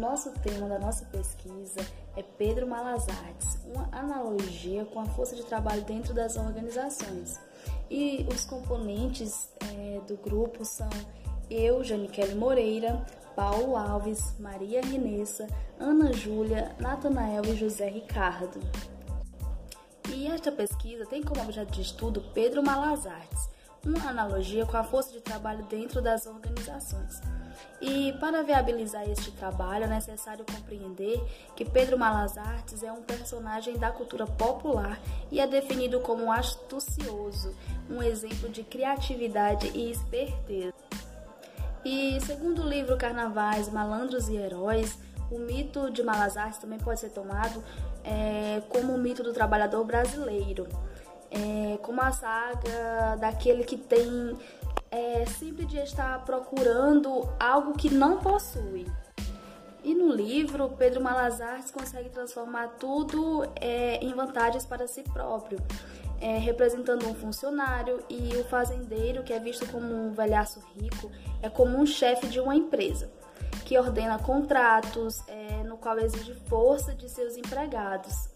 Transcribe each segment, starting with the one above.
nosso tema da nossa pesquisa é Pedro Malazartes, uma analogia com a força de trabalho dentro das organizações. E os componentes é, do grupo são eu, Janiquele Moreira, Paulo Alves, Maria Renessa, Ana Júlia, Natanael e José Ricardo. E esta pesquisa tem como objeto de estudo Pedro Malazartes, uma analogia com a força de trabalho dentro das organizações. E para viabilizar este trabalho é necessário compreender que Pedro Malazartes é um personagem da cultura popular e é definido como astucioso, um exemplo de criatividade e esperteza. E segundo o livro Carnavais, Malandros e Heróis, o mito de Malazartes também pode ser tomado é, como o mito do trabalhador brasileiro, é, como a saga daquele que tem é, sempre de estar procurando algo que não possui. E no livro, Pedro Malazartes consegue transformar tudo é, em vantagens para si próprio, é, representando um funcionário e o fazendeiro, que é visto como um velhaço rico, é como um chefe de uma empresa, que ordena contratos, é, no qual exige força de seus empregados.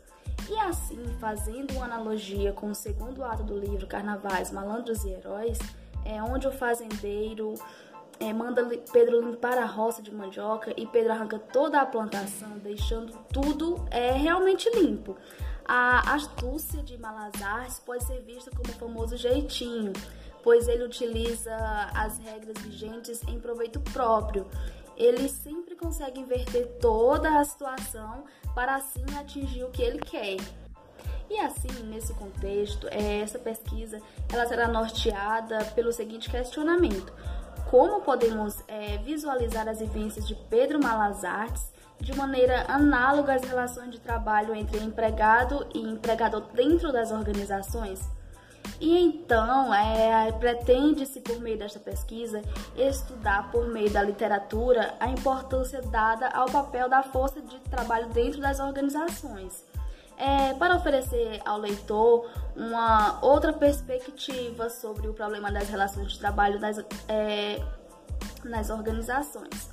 E assim, fazendo uma analogia com o segundo ato do livro Carnavais, Malandros e Heróis, é onde o fazendeiro é, manda Pedro limpar a roça de mandioca e Pedro arranca toda a plantação, deixando tudo é, realmente limpo. A astúcia de Malazars pode ser vista como o famoso jeitinho, pois ele utiliza as regras vigentes em proveito próprio. Ele sempre consegue inverter toda a situação para assim atingir o que ele quer. E assim, nesse contexto, é, essa pesquisa ela será norteada pelo seguinte questionamento: como podemos é, visualizar as vivências de Pedro Malazartes de maneira análoga às relações de trabalho entre empregado e empregador dentro das organizações? E então, é, pretende-se, por meio desta pesquisa, estudar por meio da literatura a importância dada ao papel da força de trabalho dentro das organizações é, para oferecer ao leitor uma outra perspectiva sobre o problema das relações de trabalho nas, é, nas organizações.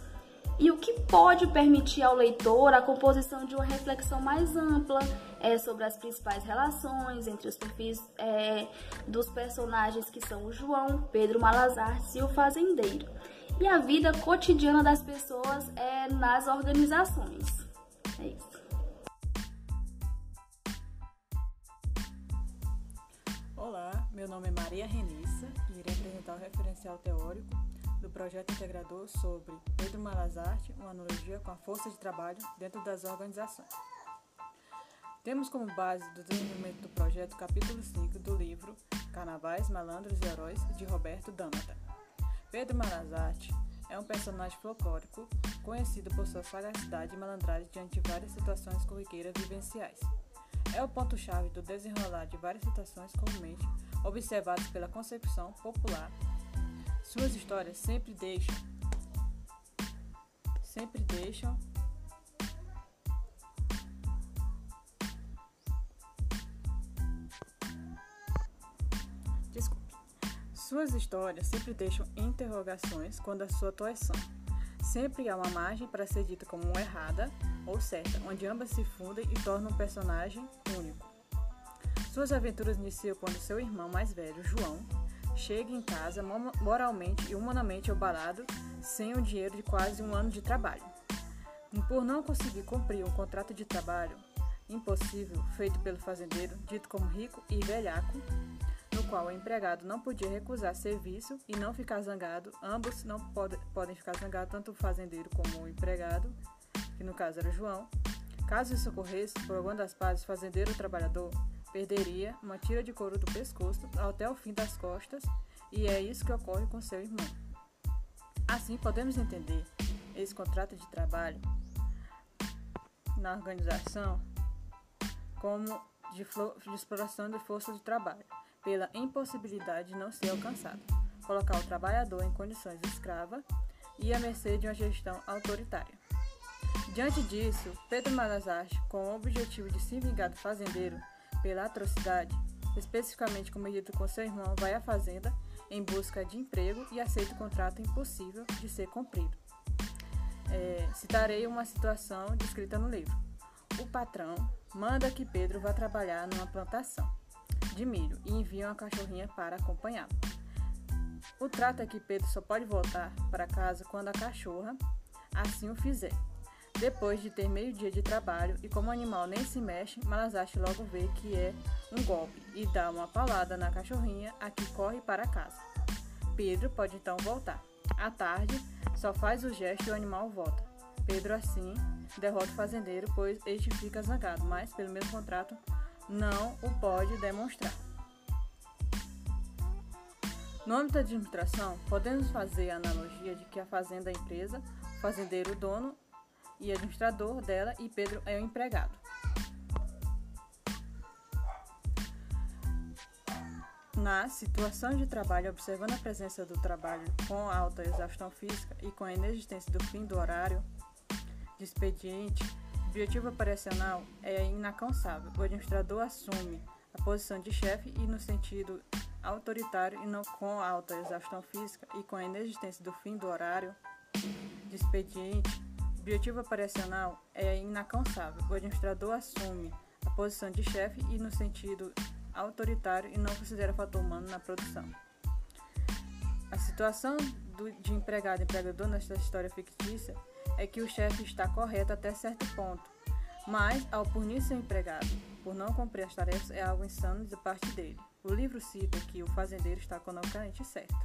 E o que pode permitir ao leitor a composição de uma reflexão mais ampla é, sobre as principais relações entre os perfis é, dos personagens que são o João, Pedro Malazar e o fazendeiro, e a vida cotidiana das pessoas é, nas organizações. É isso. Olá, meu nome é Maria Renissa e irei apresentar o referencial teórico do projeto integrador sobre Pedro Malazarte, uma analogia com a força de trabalho dentro das organizações. Temos como base do desenvolvimento do projeto capítulo 5 do livro Carnavais, Malandros e Heróis, de Roberto Dâmata. Pedro Malazarte é um personagem folclórico conhecido por sua sagacidade e malandragem diante de várias situações corriqueiras vivenciais é o ponto-chave do desenrolar de várias situações comumente observadas pela concepção popular. Suas histórias sempre deixam sempre deixam Suas histórias sempre deixam interrogações quando a sua atuação. Sempre há uma margem para ser dita como errada ou certa, onde ambas se fundem e tornam um personagem único. Suas aventuras iniciam quando seu irmão mais velho, João, chega em casa moralmente e humanamente obalado, sem o dinheiro de quase um ano de trabalho. Por não conseguir cumprir um contrato de trabalho impossível feito pelo fazendeiro, dito como rico e velhaco, qual o empregado não podia recusar serviço e não ficar zangado, ambos não pode, podem ficar zangados, tanto o fazendeiro como o empregado, que no caso era João. Caso isso ocorresse, por alguma das partes, o fazendeiro ou trabalhador perderia uma tira de couro do pescoço até o fim das costas, e é isso que ocorre com seu irmão. Assim, podemos entender esse contrato de trabalho na organização como de, de exploração de força de trabalho, pela impossibilidade de não ser alcançado, colocar o trabalhador em condições escrava e à mercê de uma gestão autoritária. Diante disso, Pedro Malazarte, com o objetivo de se vingar do fazendeiro pela atrocidade, especificamente cometido com seu irmão, vai à fazenda em busca de emprego e aceita o contrato impossível de ser cumprido. É, citarei uma situação descrita no livro. O patrão manda que Pedro vá trabalhar numa plantação de milho e envia uma cachorrinha para acompanhá-lo. O trato é que Pedro só pode voltar para casa quando a cachorra assim o fizer. Depois de ter meio dia de trabalho e como o animal nem se mexe, Malazarte logo vê que é um golpe e dá uma paulada na cachorrinha, a que corre para casa. Pedro pode então voltar. À tarde, só faz o gesto e o animal volta. Pedro assim derrota o fazendeiro, pois este fica zangado, mas pelo mesmo contrato não o pode demonstrar. No âmbito da administração, podemos fazer a analogia de que a fazenda é a empresa, o fazendeiro o dono e administrador dela e Pedro é o empregado. Na situação de trabalho, observando a presença do trabalho com alta exaustão física e com a inexistência do fim do horário de expediente, o objetivo operacional é inalcançável. O administrador assume a posição de chefe e no sentido autoritário e não com alta exaustão física e com a inexistência do fim do horário de expediente, o objetivo operacional é inalcançável. O administrador assume a posição de chefe e no sentido autoritário e não considera fator humano na produção. A situação do, de empregado e empregador nesta história fictícia é que o chefe está correto até certo ponto, mas ao punir seu empregado por não cumprir as tarefas é algo insano da parte dele. O livro cita que o fazendeiro está economicamente certo,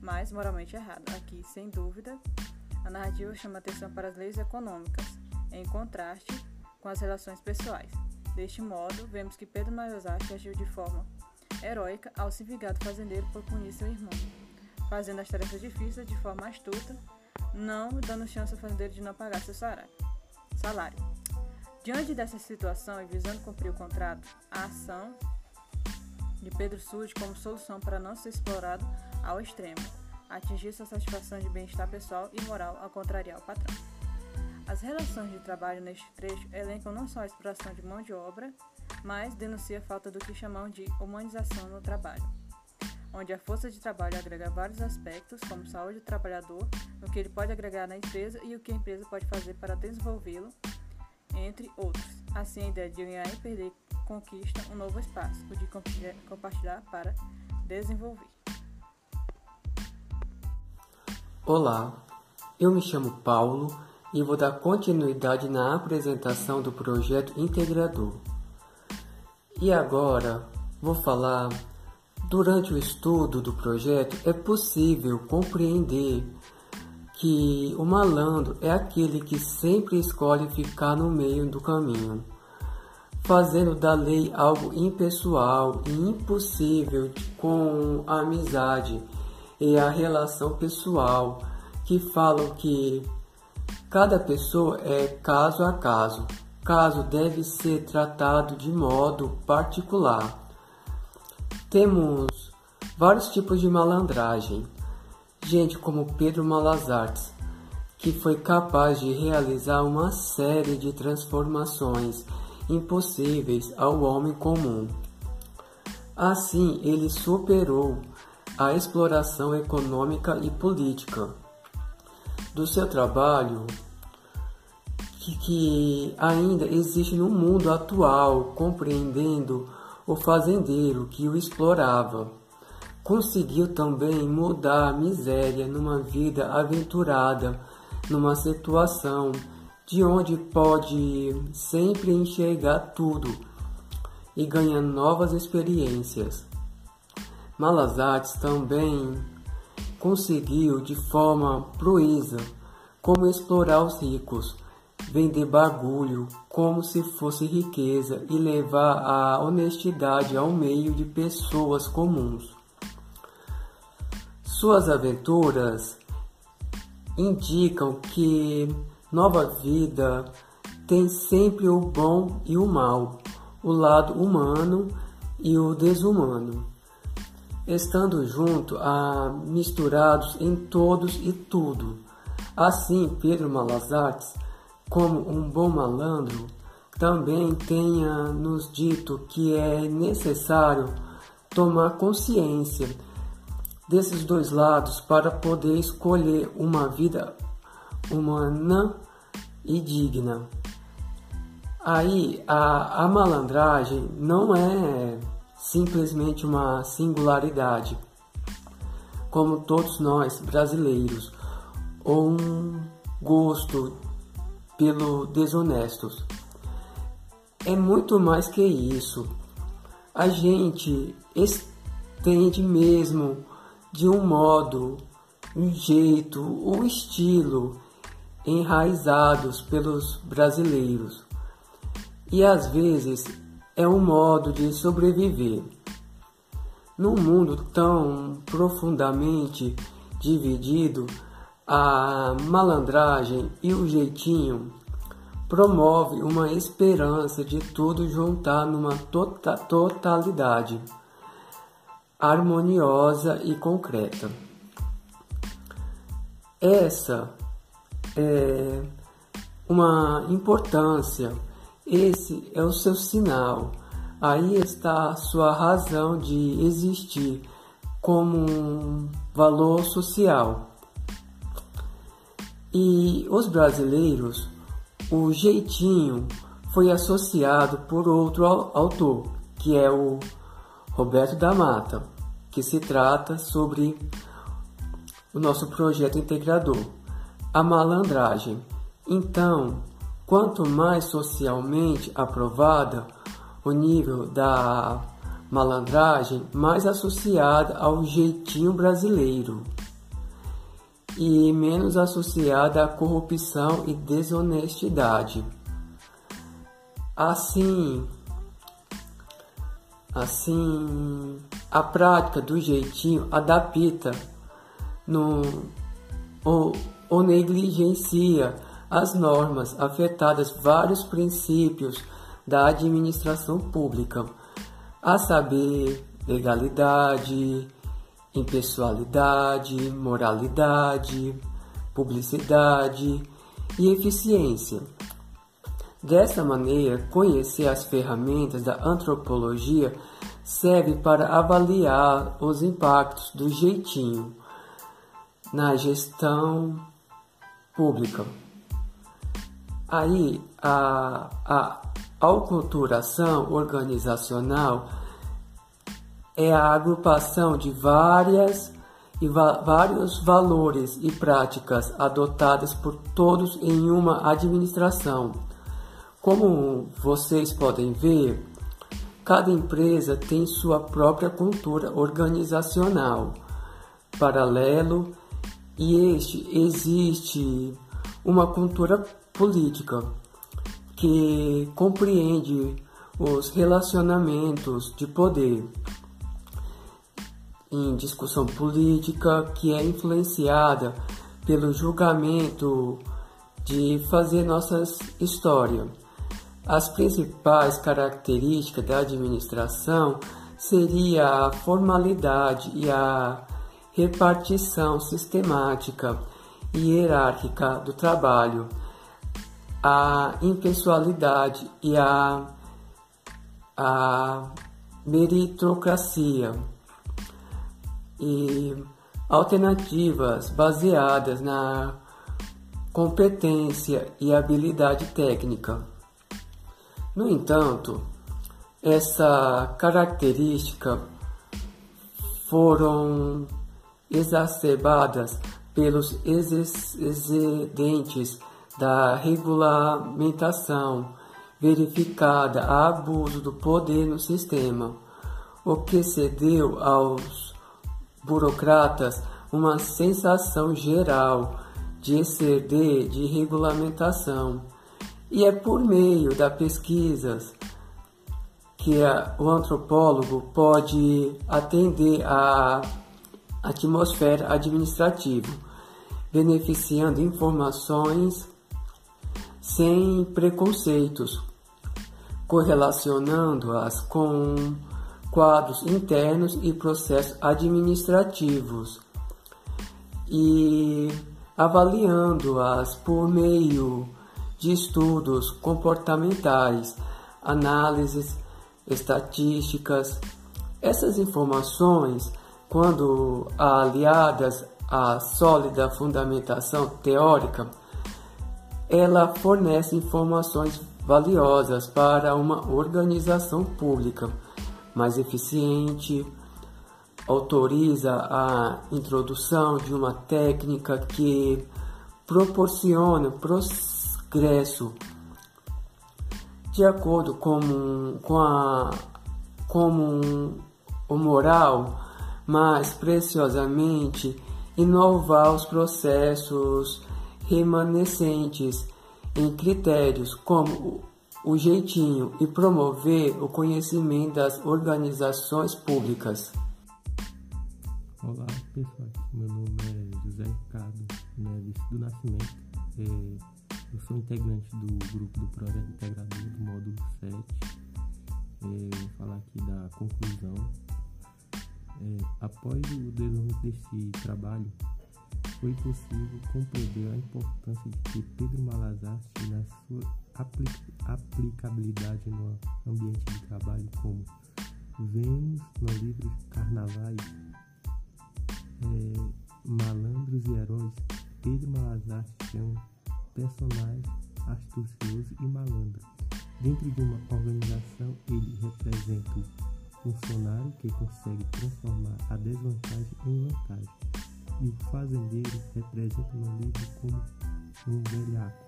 mas moralmente errado. Aqui, sem dúvida, a narrativa chama atenção para as leis econômicas, em contraste com as relações pessoais. Deste modo, vemos que Pedro Mayosaki agiu de forma heróica ao se vingar do fazendeiro por punir seu irmão, fazendo as tarefas difíceis de forma astuta, não dando chance ao fazendeiro de não pagar seu salário. Diante dessa situação e visando cumprir o contrato, a ação de Pedro surge como solução para não ser explorado ao extremo, atingir sua satisfação de bem-estar pessoal e moral ao contrariar o patrão. As relações de trabalho neste trecho elencam não só a exploração de mão de obra, mas denuncia a falta do que chamamos de humanização no trabalho, onde a força de trabalho agrega vários aspectos, como saúde do trabalhador, o que ele pode agregar na empresa e o que a empresa pode fazer para desenvolvê-lo, entre outros. Assim, a ideia de ganhar e perder conquista um novo espaço, o de compartilhar para desenvolver. Olá, eu me chamo Paulo e vou dar continuidade na apresentação do projeto integrador. E agora vou falar. Durante o estudo do projeto, é possível compreender que o malandro é aquele que sempre escolhe ficar no meio do caminho, fazendo da lei algo impessoal e impossível com a amizade e a relação pessoal, que falam que cada pessoa é caso a caso, caso deve ser tratado de modo particular. Temos vários tipos de malandragem. Gente como Pedro Malazartes, que foi capaz de realizar uma série de transformações impossíveis ao homem comum. Assim, ele superou a exploração econômica e política do seu trabalho que, que ainda existe no mundo atual, compreendendo o fazendeiro que o explorava. Conseguiu também mudar a miséria numa vida aventurada, numa situação de onde pode sempre enxergar tudo e ganhar novas experiências. Malazates também conseguiu de forma proeza como explorar os ricos, vender bagulho como se fosse riqueza e levar a honestidade ao meio de pessoas comuns. Suas aventuras indicam que nova vida tem sempre o bom e o mal, o lado humano e o desumano estando junto a misturados em todos e tudo. Assim, Pedro Malazartes, como um bom malandro, também tenha nos dito que é necessário tomar consciência desses dois lados para poder escolher uma vida humana e digna. Aí a, a malandragem não é simplesmente uma singularidade, como todos nós brasileiros, ou um gosto pelo desonestos. É muito mais que isso. A gente estende mesmo de um modo, um jeito, um estilo enraizados pelos brasileiros. E às vezes é um modo de sobreviver. Num mundo tão profundamente dividido, a malandragem e o jeitinho promove uma esperança de tudo juntar numa tota totalidade harmoniosa e concreta. Essa é uma importância, esse é o seu sinal. Aí está a sua razão de existir como um valor social. E os brasileiros, o jeitinho foi associado por outro autor, que é o Roberto da Mata, que se trata sobre o nosso projeto integrador a malandragem. Então, quanto mais socialmente aprovada o nível da malandragem, mais associada ao jeitinho brasileiro e menos associada à corrupção e desonestidade. Assim, assim, a prática do jeitinho adapta no o, ou negligencia as normas afetadas vários princípios da administração pública, a saber, legalidade, impessoalidade, moralidade, publicidade e eficiência. Dessa maneira, conhecer as ferramentas da antropologia serve para avaliar os impactos do jeitinho na gestão pública. Aí a, a alculturação organizacional é a agrupação de várias e va vários valores e práticas adotadas por todos em uma administração. Como vocês podem ver, cada empresa tem sua própria cultura organizacional, paralelo e este existe uma cultura política que compreende os relacionamentos de poder em discussão política que é influenciada pelo julgamento de fazer nossa história. As principais características da administração seria a formalidade e a repartição sistemática e hierárquica do trabalho, a impessoalidade e a, a meritocracia e alternativas baseadas na competência e habilidade técnica. No entanto, essa característica foram exacerbadas pelos excedentes da regulamentação verificada a abuso do poder no sistema, o que cedeu aos burocratas uma sensação geral de exceder de regulamentação. E é por meio da pesquisas que a, o antropólogo pode atender a atmosfera administrativa, beneficiando informações sem preconceitos, correlacionando-as com quadros internos e processos administrativos e avaliando-as por meio de estudos comportamentais, análises estatísticas. Essas informações quando aliadas à sólida fundamentação teórica, ela fornece informações valiosas para uma organização pública mais eficiente, autoriza a introdução de uma técnica que proporciona progresso de acordo com, com, a, o moral, mas preciosamente inovar os processos remanescentes em critérios como o jeitinho e promover o conhecimento das organizações públicas. Olá pessoal, meu nome é José Ricardo Neves do Nascimento. É, eu sou integrante do grupo do projeto integrador do módulo 7. É, vou falar aqui da conclusão. É, após o desenvolvimento desse trabalho, foi possível compreender a importância de que Pedro Malazar na sua aplicabilidade no ambiente de trabalho, como vemos no livro Carnavais é, Malandros e Heróis, Pedro Malazar é um personagem astucioso e malandro. Dentro de uma organização, ele representa o funcionário que consegue transformar a desvantagem em vantagem. E o fazendeiro representa no livro como um velhaco,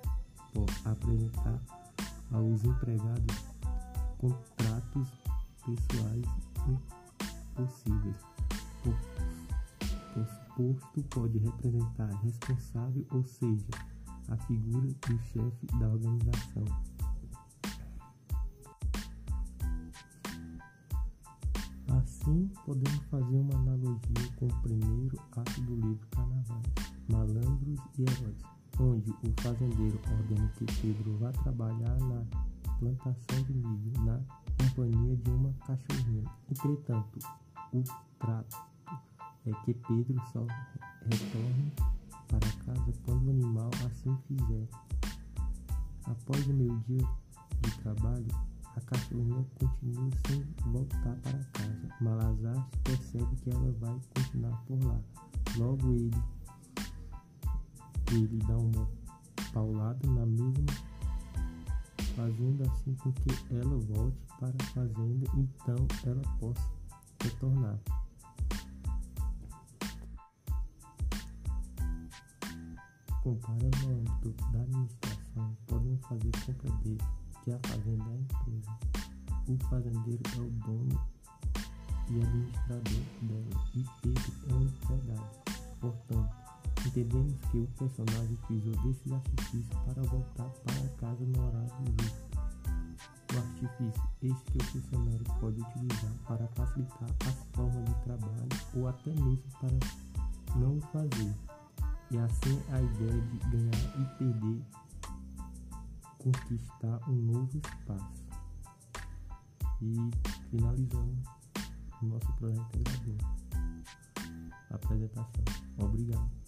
por apresentar aos empregados contratos pessoais impossíveis. Posto pode representar responsável, ou seja, a figura do chefe da organização. Assim, podemos fazer uma analogia com o primeiro ato do livro Carnaval, Malandros e Heróis, onde o fazendeiro ordena que Pedro vá trabalhar na plantação de milho na companhia de uma cachorrinha. Entretanto, o trato é que Pedro só retorne para casa quando o animal assim fizer. Após o meio dia de trabalho, a cachorrinha continua sem voltar para casa. Malazar percebe que ela vai continuar por lá. Logo ele, ele dá uma paulada na mesma, fazendo assim com que ela volte para a fazenda, então ela possa retornar. Comparando no âmbito da administração, podemos fazer compreender que a fazenda é empresa. O fazendeiro é o dono e administrador dela, e Pedro é o empregado. Portanto, entendemos que o personagem utilizou desses artifícios para voltar para casa no horário justo. O artifício, esse que o funcionário pode utilizar para facilitar as formas de trabalho ou até mesmo para não o fazer. E assim a ideia de ganhar e perder, conquistar um novo espaço. E finalizamos o nosso projeto integrador. Apresentação. Obrigado.